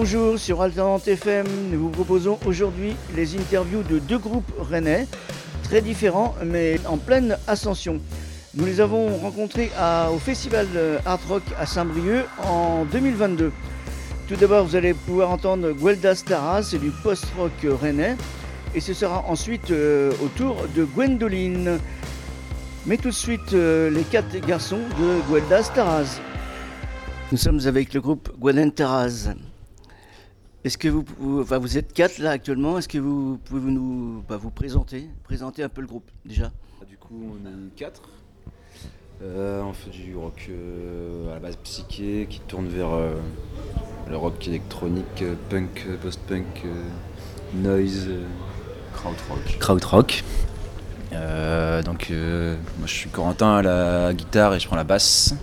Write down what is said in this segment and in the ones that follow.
Bonjour sur Alternante FM, nous vous proposons aujourd'hui les interviews de deux groupes rennais, très différents mais en pleine ascension. Nous les avons rencontrés au Festival Art Rock à Saint-Brieuc en 2022. Tout d'abord, vous allez pouvoir entendre Guelda Stara, c'est du post-rock rennais. Et ce sera ensuite euh, au tour de Gwendoline. Mais tout de suite, euh, les quatre garçons de Guelda Staraz. Nous sommes avec le groupe Gwendoline Taraz. Est-ce que vous, enfin, vous êtes quatre là actuellement, est-ce que vous pouvez nous bah, vous présenter, présenter un peu le groupe déjà? Du coup, on est quatre. Euh, on fait du rock à la base psyché qui tourne vers le rock électronique, punk, post-punk, noise, krautrock. Krautrock. Euh, donc euh, moi je suis Corentin à la guitare et je prends la basse.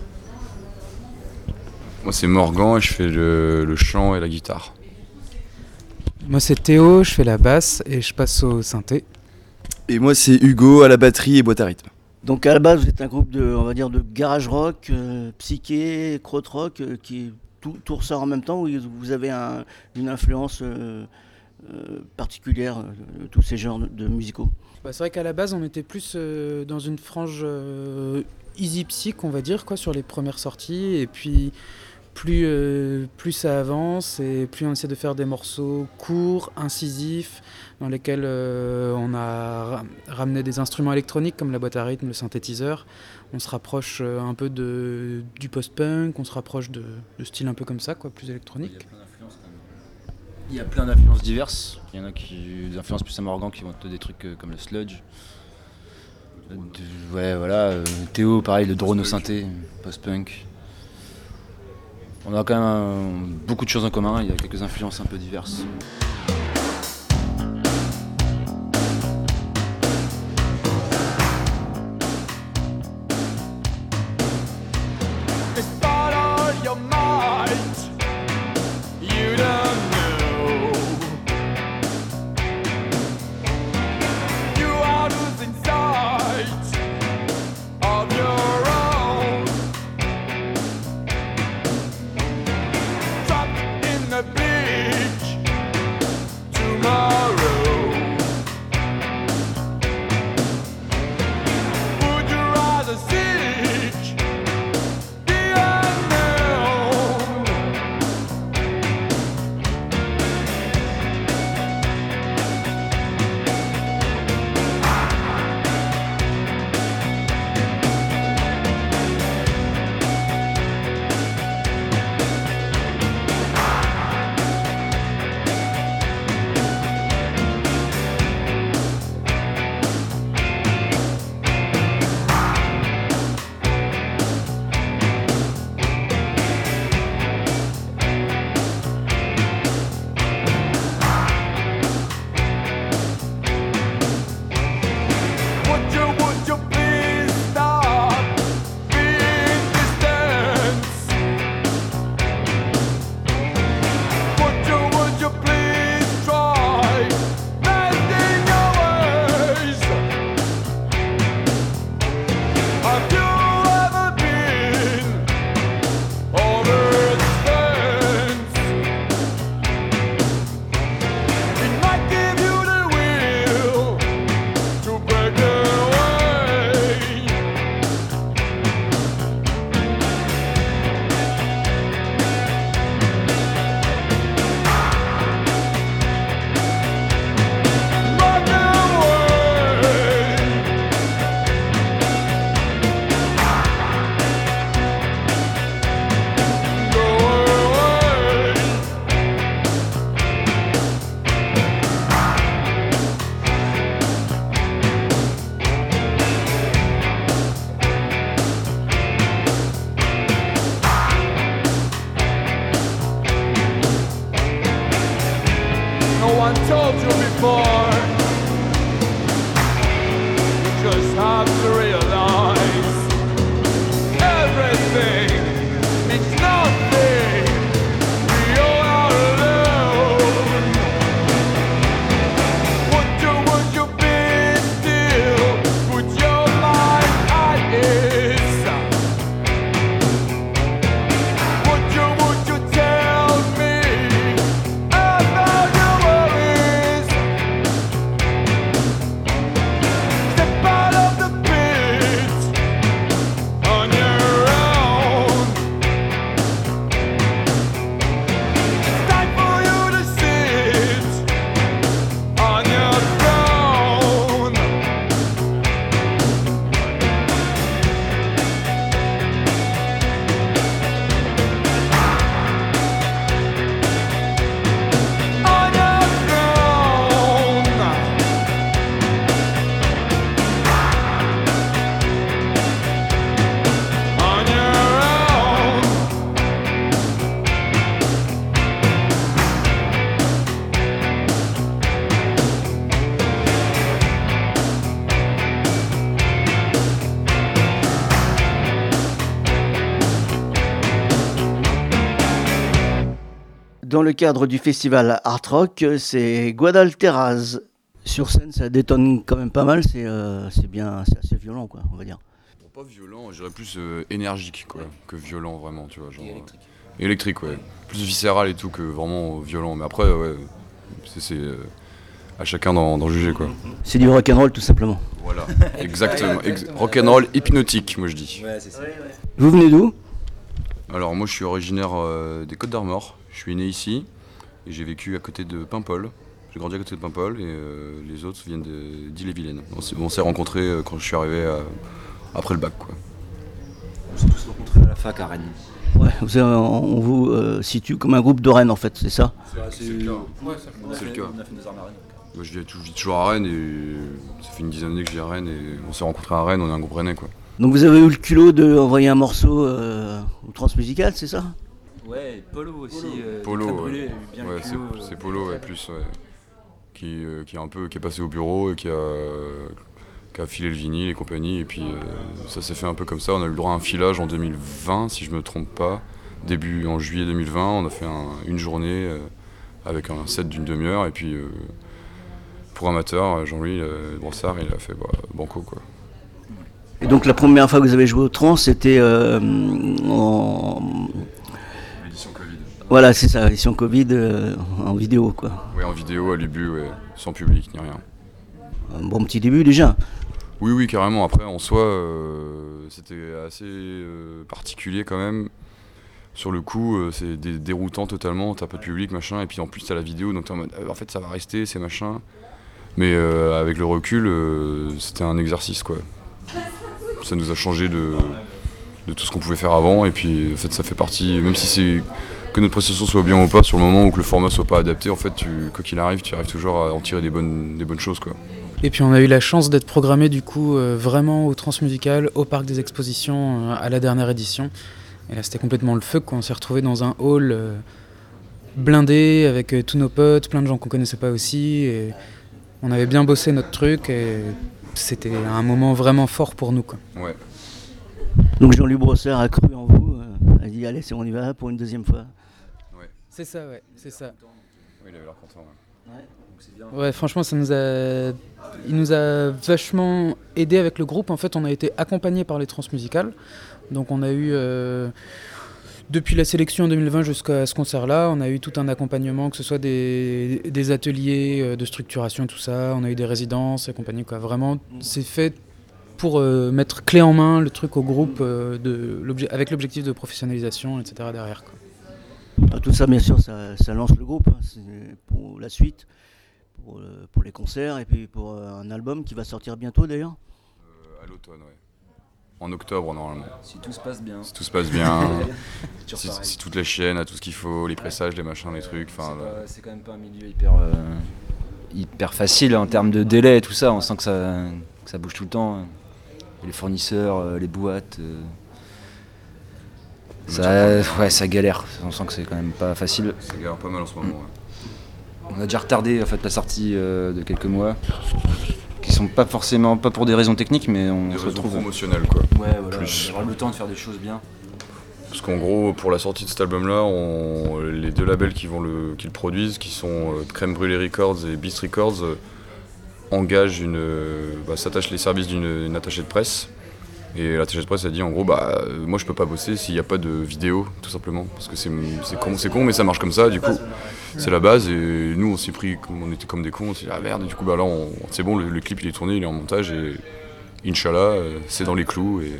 Moi c'est Morgan et je fais le, chant et la guitare. Moi c'est Théo, je fais la basse et je passe au synthé. Et moi c'est Hugo à la batterie et boîte à rythme. Donc à la base vous êtes un groupe de, on va dire, de garage rock, euh, psyché, krautrock, qui tout, ressort en même temps ou vous avez une influence euh, euh, particulière de tous ces genres de, musicaux? Bah, C'est vrai qu'à la base, on était plus euh, dans une frange easy psych, on va dire, quoi, sur les premières sorties. Et puis, plus, plus ça avance et plus on essaie de faire des morceaux courts, incisifs, dans lesquels on a ramené des instruments électroniques comme la boîte à rythme, le synthétiseur on se rapproche euh, un peu de, du post-punk, on se rapproche de, styles un peu comme ça, quoi, plus électronique. Il y a plein d'influences diverses. Il y en a qui des influences plus amorgantes qui vont être des trucs euh, comme le sludge. ouais, voilà. Euh, Théo, pareil, le drone au synthé, post-punk. On a quand même beaucoup de choses en commun. Il y a quelques influences un peu diverses. told you before. Le cadre du festival Art Rock, c'est Guadalteraz. Sur scène, ça détonne quand même pas mal, c'est euh, c'est bien, c'est assez violent, quoi, on va dire. Bon, pas violent, je dirais plus euh, énergique quoi, que violent vraiment, tu vois. Genre, électrique. euh, électrique, ouais. Plus viscéral et tout que vraiment violent. Mais après, ouais, c'est- euh, à chacun d'en juger quoi. C'est du rock'n'roll tout simplement. Voilà, exactement. Ex rock'n'roll hypnotique, moi je dis. Ouais, c'est ça. Vous venez d'où? Alors moi je suis originaire euh, des Côtes d'Armor. Je suis né ici et j'ai vécu à côté de Paimpol. J'ai grandi à côté de Paimpol et euh, les autres viennent de- d'Ille-et-Vilaine. On s'est- on s'est rencontrés euh, quand je suis arrivé à- après le bac quoi. On s'est tous rencontrés à la fac à Rennes. Ouais, vous avez- on vous euh, situe comme un groupe de Rennes en fait, c'est ça? C'est le cas. On a C'est fait- le cas. On a fait nos armes à Rennes. Moi, je vis tou- je vis toujours à Rennes et ça fait une dizaine d'années que je vis à Rennes et on s'est rencontrés à Rennes, on est un groupe rennais quoi. Donc vous avez eu le culot d'envoyer un morceau euh, au transmusical, c'est ça? Ouais, et Polo aussi. euh, Polo, ouais. Ouais, c'est euh, c'est Polo ouais, plus ouais, qui, euh, qui est un peu qui est passé au bureau et qui a, qui a filé le vinyle et compagnie et puis euh, ça s'est fait un peu comme ça. On a eu le droit à un filage en 2020 si je me trompe pas. Début en juillet 2020, on a fait un- une journée euh, avec un set d'une demi-heure et puis euh, pour amateur, Jean-Louis euh, Brossard, il a fait bah, banco quoi. Et donc la première fois que vous avez joué au trans, c'était euh, en... Voilà, c'est ça, édition Covid euh, en vidéo quoi. Ouais, en vidéo à l'Ubu, ouais, sans public ni rien. Un bon petit début déjà. Oui, oui, carrément. Après, en soi, euh, c'était assez euh, particulier quand même. Sur le coup, c'est dé- déroutant totalement. T'as pas de public, machin. Et puis en plus, t'as la vidéo, donc t'es en mode, en fait, ça va rester, c'est machin. Mais avec le recul, c'était un exercice, quoi. Ça nous a changé de, de tout ce qu'on pouvait faire avant. Et puis, en fait, ça fait partie, même si c'est que notre prestation soit bien ou pas, sur le moment où que le format soit pas adapté, en fait, tu, quoi qu'il arrive, tu arrives toujours à en tirer des bonnes, des bonnes choses, quoi. Et puis on a eu la chance d'être programmé du coup euh, vraiment au Transmusical, au Parc des Expositions, euh, à la dernière édition. Et là c'était complètement le feu, quoi. on s'est retrouvé dans un hall euh, blindé avec euh, tous nos potes, plein de gens qu'on connaissait pas aussi. Et on avait bien bossé notre truc et c'était un moment vraiment fort pour nous. Quoi. Ouais. Donc Jean-Luc Brossard a cru en vous, euh, a dit allez, c'est on y va pour une deuxième fois. C'est ça, ouais, c'est ça. Oui, il avait l'air content, Ouais, franchement, ça nous a, il nous a vachement aidé avec le groupe. En fait, on a été accompagné par les transmusicales. Donc, on a eu, euh, depuis la sélection en 2020 jusqu'à ce concert-là, on a eu tout un accompagnement, que ce soit des, des ateliers euh, de structuration, tout ça. On a eu des résidences et compagnie. Quoi. Vraiment, c'est fait pour euh, mettre clé en main le truc au groupe euh, de, avec l'objectif de professionnalisation, etc. derrière. Quoi. Ah, Tout ça, bien sûr, ça, ça lance le groupe hein, c'est pour la suite, pour, euh, pour les concerts et puis pour euh, un album qui va sortir bientôt d'ailleurs. Euh, à l'automne, ouais. En octobre, normalement. Si tout se passe bien. Si tout se passe bien, si, toutes les chaînes a tout ce qu'il faut, les pressages, les machins, les trucs. C'est quand même pas un milieu hyper, euh, hyper facile en termes de délai et tout ça. On sent que ça, que ça bouge tout le temps. Les fournisseurs, les boîtes. Euh, ça, ouais, ça galère. On sent que c'est quand même pas facile. ça galère pas mal en ce moment. ouais. On a déjà retardé en fait la sortie euh, de quelques mois, qui sont pas forcément pas pour des raisons techniques, mais on Des se raisons retrouve. promotionnelles, quoi. Ouais, voilà. Plus. Avoir le temps de faire des choses bien. Parce qu'en gros, pour la sortie de cet album-là, on- les deux labels qui, vont le, qui le produisent, qui sont euh, Crème Brûlée Records et Beast Records, euh, engagent une. bah, s'attachent les services d'une une attachée de presse. Et l'attachée de presse a dit en gros, bah, euh, moi je peux pas bosser s'il n'y a pas de vidéo, tout simplement. Parce que c'est c'est con, c'est con, mais ça marche comme ça, du coup. C'est la base, et nous on s'est pris, comme- on était comme des cons, on s'est dit, ah merde, et du coup, bah là, on- c'est bon, le, le clip il est tourné, il est en montage, et Inch'Allah, euh, c'est dans les clous. Et,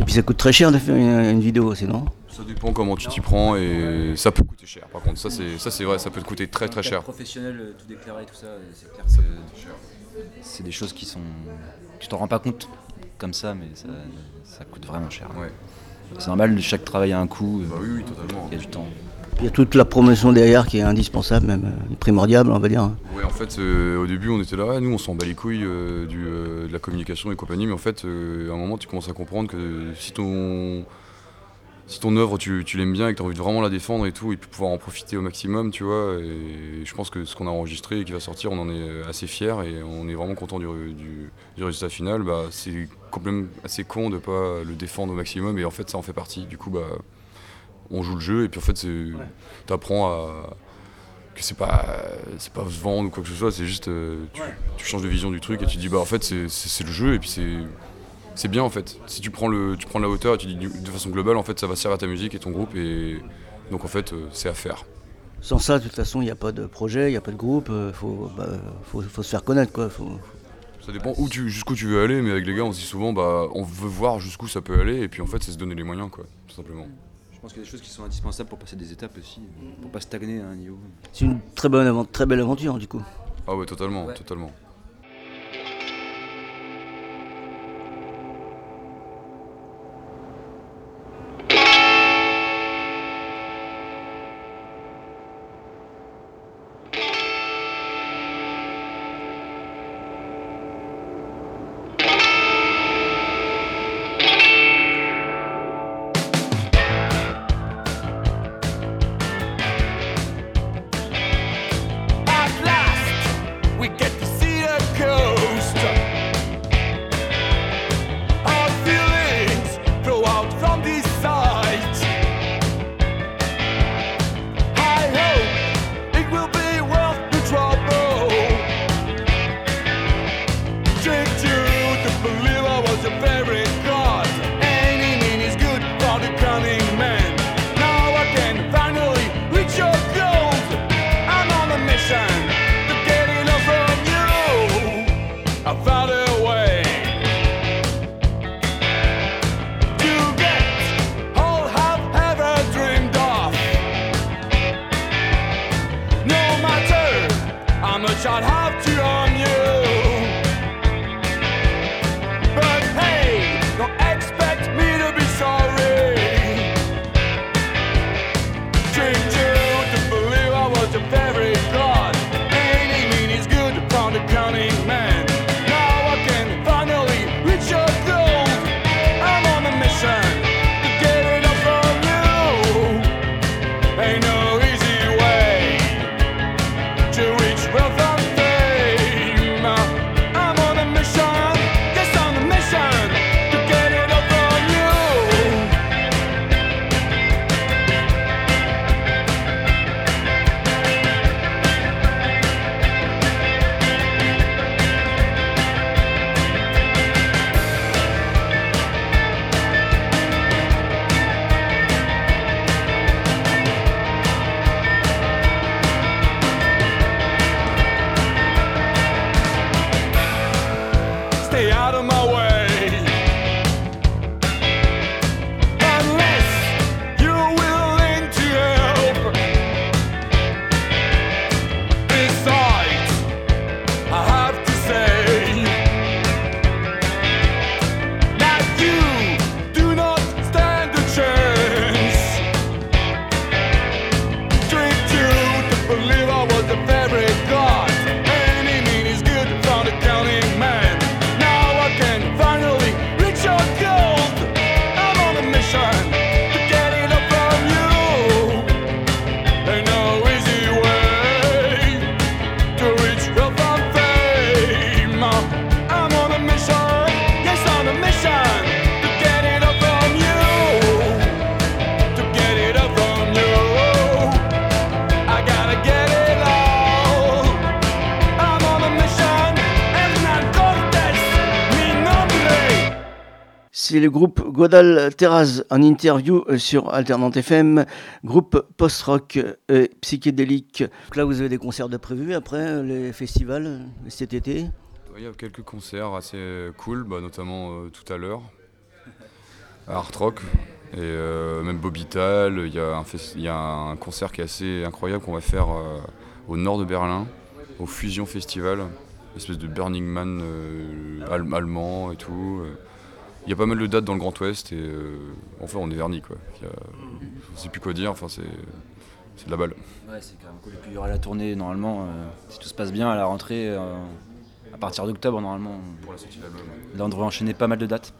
Et puis ça coûte très cher de faire une, une vidéo, sinon. Ça dépend comment tu t'y prends et ça peut coûter cher. Par contre, ça c'est ça c'est vrai, ça peut te coûter très très cher. Professionnel, euh, tout déclaré, tout ça, c'est clair. C'est des choses qui sont. Tu t'en rends pas compte comme ça, mais ça, ça coûte vraiment cher. Ouais. C'est normal, chaque travail a un coût, euh, Bah oui, oui, totalement. il y a du temps. Il y a toute la promotion derrière qui est indispensable, même euh, primordiale, on va dire. Ouais, en fait, euh, au début, on était là, nous on s'en bat les couilles euh, du, euh, de la communication et compagnie, mais en fait, euh, à un moment, tu commences à comprendre que si ton si ton œuvre tu, tu l'aimes bien et que tu as envie de vraiment la défendre et tout, et puis pouvoir en profiter au maximum, tu vois, et je pense que ce qu'on a enregistré et qui va sortir, on en est assez fiers et on est vraiment content du, du- du résultat final. Bah, c'est quand même assez con de pas le défendre au maximum et en fait, ça en fait partie. Du coup, bah, on joue le jeu et puis en fait c'est t'apprends à que c'est pas c'est pas se vendre ou quoi que ce soit c'est juste euh, tu, tu changes de vision du truc et tu dis bah en fait c'est le jeu et puis c'est c'est bien en fait si tu prends le tu prends la hauteur et tu dis de façon globale en fait ça va servir à ta musique et ton groupe et donc en fait euh, c'est à faire Sans ça, de toute façon, il n'y a pas de projet, il n'y a pas de groupe, il faut, bah, faut, faut se faire connaître. Quoi. Faut- ça dépend où tu jusqu'où tu veux aller mais avec les gars on se dit souvent bah on veut voir jusqu'où ça peut aller et puis en fait c'est se donner les moyens quoi tout simplement Je pense qu'il y a des choses qui sont indispensables pour passer des étapes aussi, pour pas stagner à un niveau. C'est une très, bonne avant- très belle aventure, du coup. ah ouais totalement Ouais. totalement C'est le groupe Godal Terraz en interview euh, sur Alternante FM, groupe post-rock et psychédélique. Donc là, vous avez des concerts de prévus après euh, les festivals euh, cet été? Il y a quelques concerts assez cool, bah, notamment euh, tout à l'heure à Art Rock et euh, même Bobital. Il y, a un concert qui est assez incroyable qu'on va faire euh, au nord de Berlin, au Fusion Festival, espèce de Burning Man euh, al- allemand et tout. Il y a pas mal de dates dans le Grand Ouest et euh, enfin on est vernis quoi. A- je sais plus quoi dire, enfin c'est c'est de la balle. Ouais, c'est quand même cool. Et puis il y aura la tournée normalement, euh, si tout se passe bien à la rentrée, euh, à partir d'octobre normalement. Pour la sortie de l'album. Là on devrait enchaîner pas mal de dates.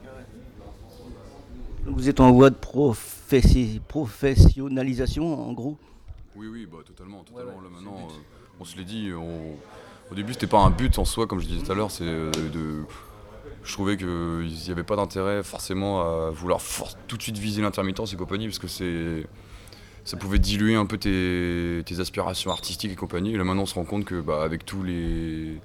Vous êtes en voie de professi- professionnalisation, en gros? Oui, oui, bah, totalement. totalement. Là, maintenant, euh, on se l'est dit. on- Au début, c'était pas un but en soi, comme je disais tout à l'heure. C'est euh, de. Je trouvais qu'il n'y avait pas d'intérêt forcément à vouloir for- tout de suite viser l'intermittence et compagnie, parce que c'est. ça pouvait diluer un peu tes, tes aspirations artistiques et compagnie. Et là maintenant on se rend compte que bah, avec tous les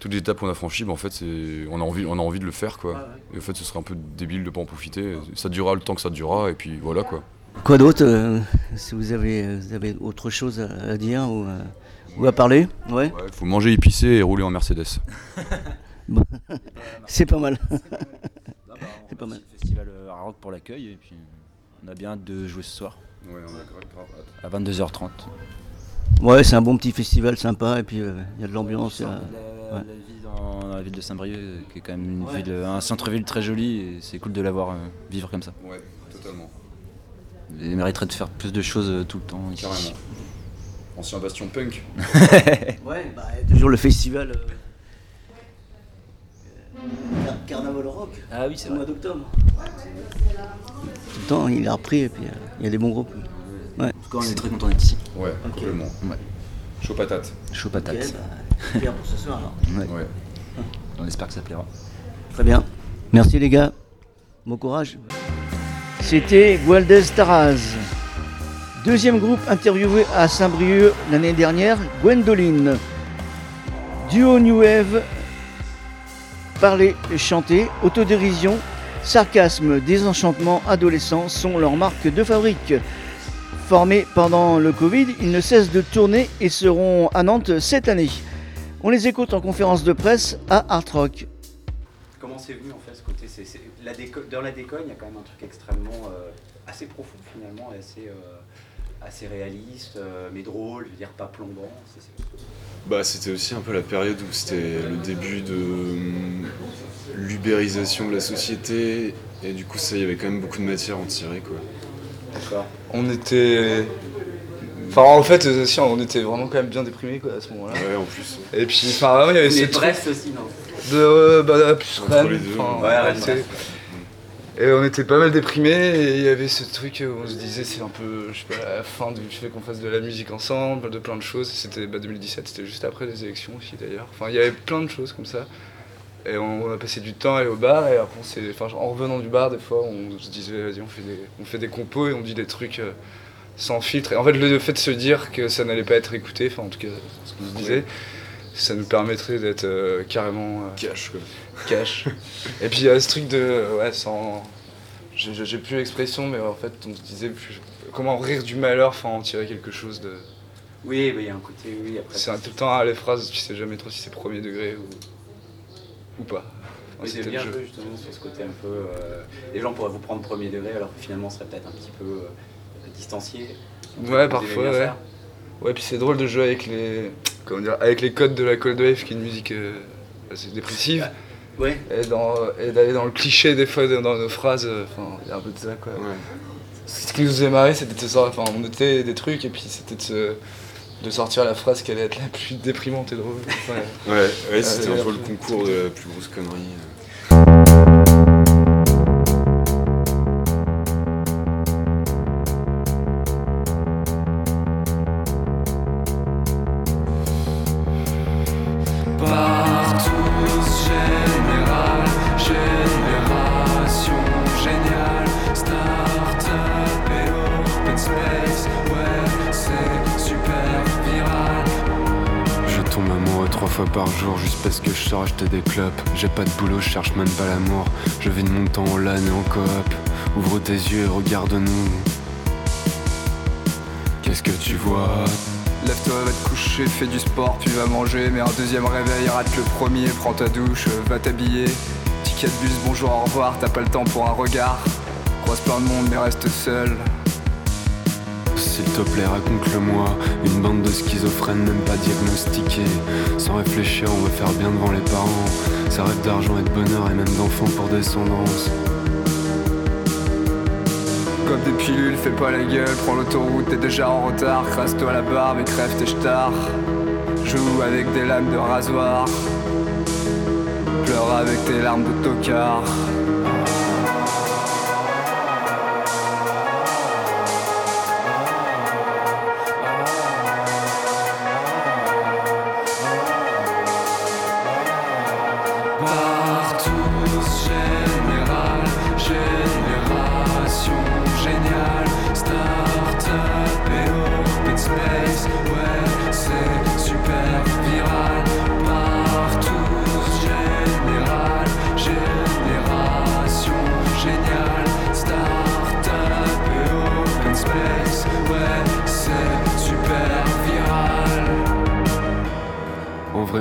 toutes les étapes qu'on a franchies, bah, en fait c'est on a envie on a envie de le faire quoi. Et en fait ce serait un peu débile de pas en profiter. Ça durera le temps que ça durera et puis voilà quoi. Quoi d'autre euh, Si vous avez, vous avez autre chose à, à dire ou, à- ou à parler? Ouais, Il faut manger épicé et rouler en Mercedes. c'est pas mal. C'est pas mal. Festival euh, à rock pour l'accueil et puis on a bien hâte de jouer ce soir Ouais, on a grave hâte. à 22h30. Ouais, c'est un bon petit festival sympa et puis euh, il y a de l'ambiance. il y a- La, ouais. la vie dans, dans la ville de Saint-Brieuc, euh, qui est quand même une Ouais. ville, un centre-ville très joli, et c'est cool de la voir euh, vivre comme ça. Ouais, totalement. Il mériterait de faire plus de choses euh, tout le temps. ici. Carrément. Ancien bastion punk. Ouais, bah, toujours le festival Car- Carnaval Rock Ah oui, c'est au mois d'octobre. Tout le temps, il a repris et puis euh, il y a des bons groupes. Ouais. En tout cas, on est très content d'être ici. Ouais, complètement. Ouais. Chaud patate. Chaud Ok, patate. bah, super pour ce soir alors. Ouais. Ouais. On espère que ça plaira. Très bien. Merci les gars. Bon courage. C'était Gualdez Taraz. Deuxième groupe interviewé à Saint-Brieuc l'année dernière, Gwendoline. Duo New Wave, parler chanter, autodérision, sarcasme, désenchantement adolescent sont leurs marques de fabrique. Formés pendant le Covid, ils ne cessent de tourner et seront à Nantes cette année. On les écoute en conférence de presse à Art Rock. Comment c'est venu en fait ce côté Dans la déconne, il y a quand même un truc extrêmement euh, assez profond finalement assez, euh, assez réaliste, euh, mais drôle, je veux dire pas plombant. Bah, c'était aussi un peu la période où c'était le début de hum, l'ubérisation de la société et du coup ça il y avait quand même beaucoup de matière à en tirer quoi. D'accord. On était. Enfin, en fait, euh, si, on était vraiment quand même bien déprimés quoi, à ce moment-là. Ouais en plus. Et puis, enfin, vraiment, il y avait Mais ce truc aussi, non? de. euh, bah, plus Entre Rennes, les deux, enfin, ouais, ouais, Et on était pas mal déprimés et il y avait ce truc où on se disait c'est un peu, je sais pas, la fin du fait qu'on fasse de la musique ensemble, de plein de choses. C'était bah, 2017, c'était juste après les élections aussi d'ailleurs. Enfin, il y avait plein de choses comme ça. Et on, on a passé du temps à aller au bar et après on enfin, en revenant du bar des fois on se disait vas-y on fait des, on fait des compos et on dit des trucs euh, sans filtre. Et en fait le fait de se dire que ça n'allait pas être écouté, enfin en tout cas ce qu'on se disait, ça nous permettrait d'être euh, carrément euh, Cash quoi. Cash. Et puis il y a ce truc de. Ouais, sans. j'ai- plus l'expression, mais en fait, on se disait plus- comment rire du malheur, enfin en tirer quelque chose de. Oui, bah, il y a un côté, oui, après. C'est un- tout le temps ah, les phrases, tu sais jamais trop si c'est premier degré ou. ou pas. Enfin, c'était bien un peu justement sur ce côté un peu. euh, les gens pourraient vous prendre premier degré alors que finalement ce serait peut-être un petit peu euh, distancié. Ouais, parfois, ouais. Ouais, puis c'est drôle de jouer avec les. Comment dire Avec les codes de la Cold Wave, qui est une musique euh, assez dépressive. Ouais. Et, dans- et d'aller dans le cliché des fois dans dans nos phrases, euh, enfin, il y a un peu de ça quoi. Ouais. Ce qui nous faisait marrer, c'était de se sortir, enfin, on notait des trucs et puis c'était de, se- de sortir la phrase qui allait être la plus déprimante et drôle. Ouais. Ouais, ouais c'était Euh, un peu le concours de la plus grosse connerie. Des clopes. J'ai pas de boulot, je cherche même pas l'amour. Je vis de mon temps en LAN et en coop. Ouvre tes yeux et regarde-nous. Qu'est-ce que tu vois? Lève-toi, va te coucher, fais du sport, tu vas manger, mais un deuxième réveil, rate le premier, prends ta douche, va t'habiller. Ticket de bus, bonjour, au revoir, t'as pas le temps pour un regard. Croise plein de monde, mais reste seul. S'il te plaît, raconte-le-moi. Une schizophrènes, même pas diagnostiqués. Sans réfléchir, on veut faire bien devant les parents. Ça rêve d'argent et de bonheur et même d'enfants pour descendance. Comme des pilules, fais pas la gueule, prends l'autoroute, t'es déjà en retard, crasse-toi la barbe et crève tes stars. Joue avec des lames de rasoir, pleure avec tes larmes de tocard.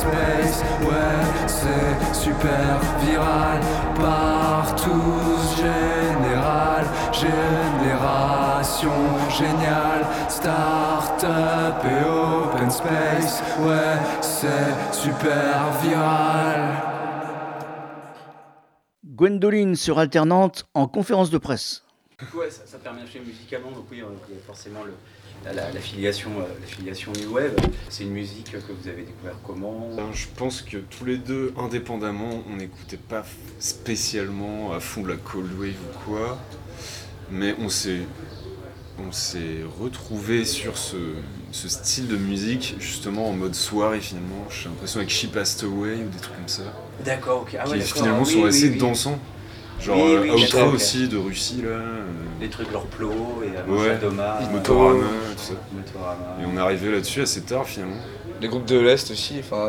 Open space, ouais, c'est super viral. Partout, général, génération géniale, start-up et open space, ouais, c'est super viral. Gwendoline sur Alternante en conférence de presse. Ouais, ça, ça permet d'acheter musicalement, donc oui, il y a forcément le, la, la- la filiation, euh, la filiation New Wave. C'est une musique que vous avez découvert comment Ben, je pense que tous les deux, indépendamment, on n'écoutait pas spécialement à fond la cold wave ou quoi, mais on s'est on s'est retrouvé sur ce, ce style de musique justement en mode soirée finalement. J'ai l'impression avec She Passed Away ou des trucs comme ça. D'accord, ok. Ah ouais, qui finalement Oui, sont oui, assez oui. dansants. Genre Oui, euh, oui, Outro aussi de Russie là. euh, Les trucs leur plot et euh, Ouais, Motorama, tout ça. Motorama. Et on est arrivé là-dessus assez tard finalement. Les groupes de l'Est aussi, enfin,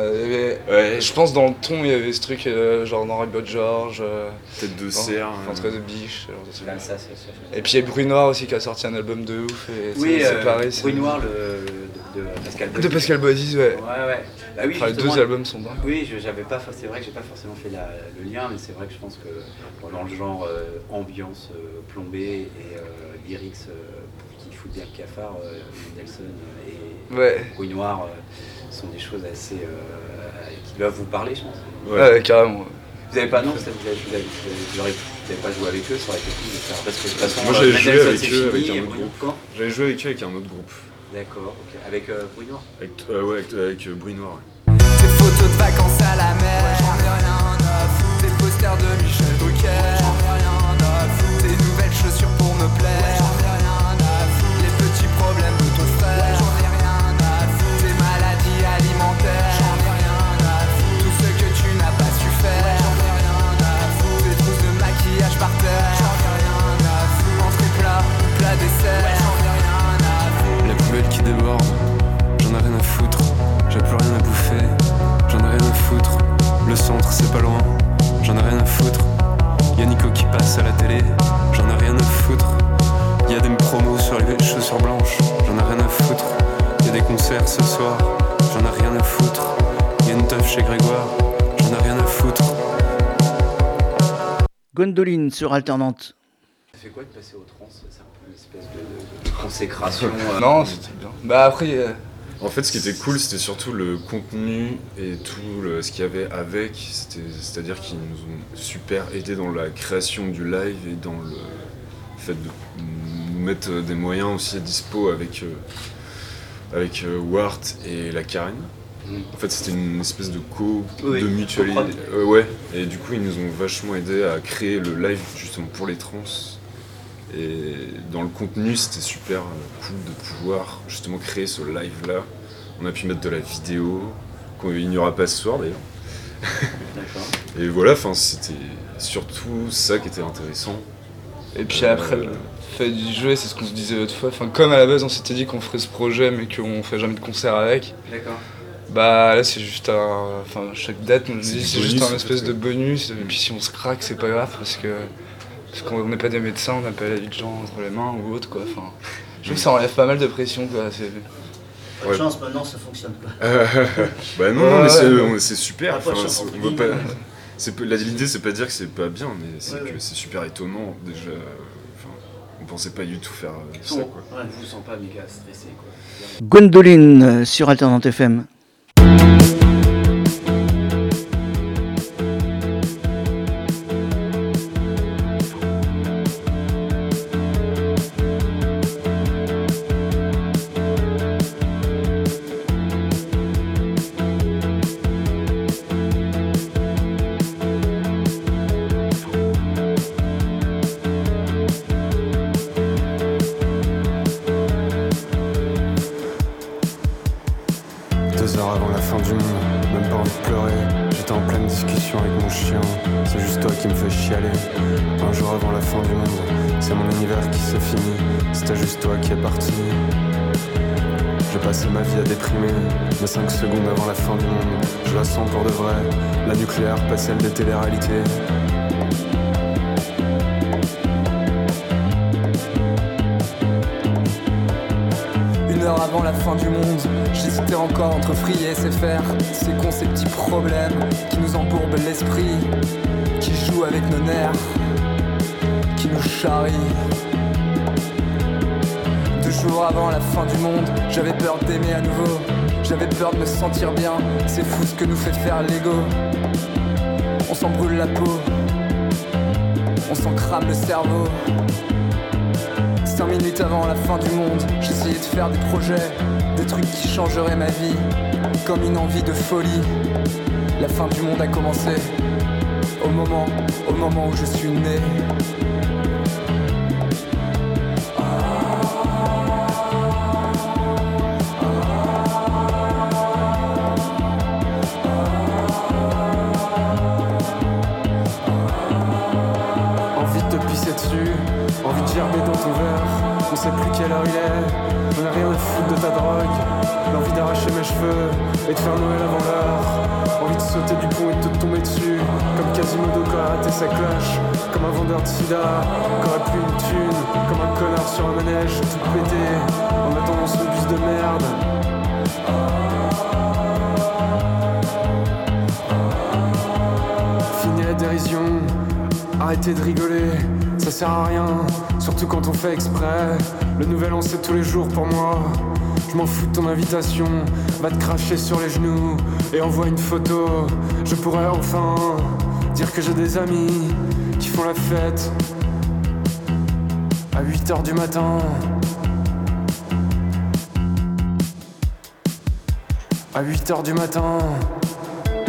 je pense dans le ton il y avait ce truc euh, genre Bot George, euh, Tête de cerf, de biche. Ah, Et puis il y a Bruit Noir aussi qui a sorti un album de ouf. Et Oui, c'est- euh, pareil. c'est- Bruit Noir le, de, de Pascal De. Pascal Bozzi, ouais. Ouais, ouais. Bah oui, Enfin, les deux albums sont dingues. Oui, je- j'avais pas, c'est vrai que j'ai pas forcément fait la- le lien, mais c'est vrai que je pense que bon, dans le genre euh, ambiance euh, plombée et euh, lyrics euh, qui foutent bien le cafard, euh, Nelson et Ouais. Bruit Noir euh, sont des choses assez euh, qui doivent vous parler, je pense. Ouais, carrément. Vous avez pas, non, ça, vous avez, vous avez- vous avez- vous aurez- vous avez pas joué avec eux, ça aurait été cool de faire. Parce que de toute façon, Moi j'avais joué avec eux avec un autre groupe. J'avais joué avec eux avec un autre groupe. D'accord, ok. Avec euh, Bruit Noir Avec, euh, ouais, avec, avec, euh, Bruit Noir. ouais. Tes photos de vacances à la mer, j'en ai rien à foutre. Tes posters de Michel Drucker, j'en ai rien à foutre. Tes nouvelles chaussures pour me plaire, Gwendoline sur Alternante. Ça fait quoi de passer au trans? C'est un peu une espèce de, consécration. euh, Non, c'était bien. Bah après, euh, En fait, ce qui était cool, c'était surtout le contenu et tout le- ce qu'il y avait avec. C'était- C'est-à-dire qu'ils nous ont super aidé dans la création du live et dans le fait de nous mettre des moyens aussi à dispo avec, euh, avec euh, Wart et la Karen. En fait, c'était une espèce de co, Oui, de mutualité. Euh, ouais, et du coup, ils nous ont vachement aidé à créer le live justement pour les trans. Et dans le contenu, c'était super euh, cool de pouvoir justement créer ce live-là. On a pu mettre de la vidéo, qu'il n'y aura pas ce soir d'ailleurs. D'accord. Et voilà, enfin, c'était surtout ça qui était intéressant. Et puis Euh, après, le fait d'y jouer, c'est ce qu'on se disait l'autre fois. Enfin, comme à la base, on s'était dit qu'on ferait ce projet, mais qu'on fait jamais de concert avec. D'accord. Bah là, c'est juste un. Enfin, chaque date, on nous C'est dit c'est juste bonus, un espèce de bonus. Et puis si on se craque, c'est pas grave parce que. Parce qu'on n'est pas des médecins, on n'a pas la vie de gens entre les mains ou autre, quoi. Enfin, je trouve que ça enlève pas mal de pression, quoi. C'est- Pas de Ouais. chance, maintenant ça fonctionne pas. bah non, Ouais, non, mais ouais, c'est, ouais. on- c'est super. Enfin, on va pas- L'idée, c'est pas dire que c'est pas bien, mais c'est Ouais, que ouais. c'est super étonnant déjà. Enfin, on pensait pas du tout faire euh, ça, quoi. ouais, je vous sens pas méga stressé quoi. Gwendoline euh, sur Alternante FM. Ma vie à déprimer, mais 5 secondes avant la fin du monde, je la sens pour de vrai. La nucléaire, pas celle des téléréalités. Une heure avant la fin du monde, j'hésitais encore entre free et SFR. C'est con ces petits problèmes qui nous embourbent l'esprit, qui jouent avec nos nerfs, qui nous charrient. Jours avant la fin du monde, j'avais peur d'aimer à nouveau. J'avais peur de me sentir bien, c'est fou ce que nous fait faire l'ego. On s'en brûle la peau, on s'en crame le cerveau. Cinq minutes avant la fin du monde, j'essayais de faire des projets, des trucs qui changeraient ma vie, comme une envie de folie. La fin du monde a commencé, au moment, au moment où je suis né. Dans ton verre. On sait plus quelle heure il est, j'en ai rien à foutre de ta drogue. L'envie d'arracher mes cheveux et de faire Noël avant l'heure. Envie de sauter du pont et de te tomber dessus. Comme Quasimodo qui a raté sa cloche. Comme un vendeur de sida qui aurait plus une thune. Comme un connard sur un manège tout pété. En attendant ce bus de merde. Fini la dérision, arrêtez de rigoler, ça sert à rien, surtout quand on fait exprès. Le nouvel an c'est tous les jours pour moi. Je m'en fous de ton invitation, va te cracher sur les genoux et envoie une photo. Je pourrais enfin dire que j'ai des amis qui font la fête à 8h du matin. À 8h du matin.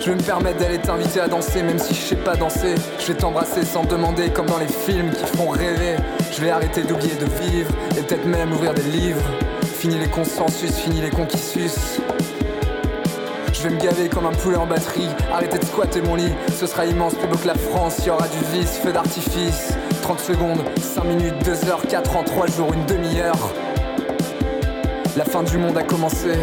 Je vais me permettre d'aller t'inviter à danser, même si je sais pas danser. Je vais t'embrasser sans demander, comme dans les films qui font rêver. Je vais arrêter d'oublier de vivre, et peut-être même ouvrir des livres. Fini les consensus, fini les cons qui sucent. Je vais me gaver comme un poulet en batterie, arrêter de squatter mon lit. Ce sera immense, plus beau que la France, y aura du vice, feu d'artifice. 30 secondes, 5 minutes, 2 heures, 4 ans, 3 jours, une demi-heure. La fin du monde a commencé.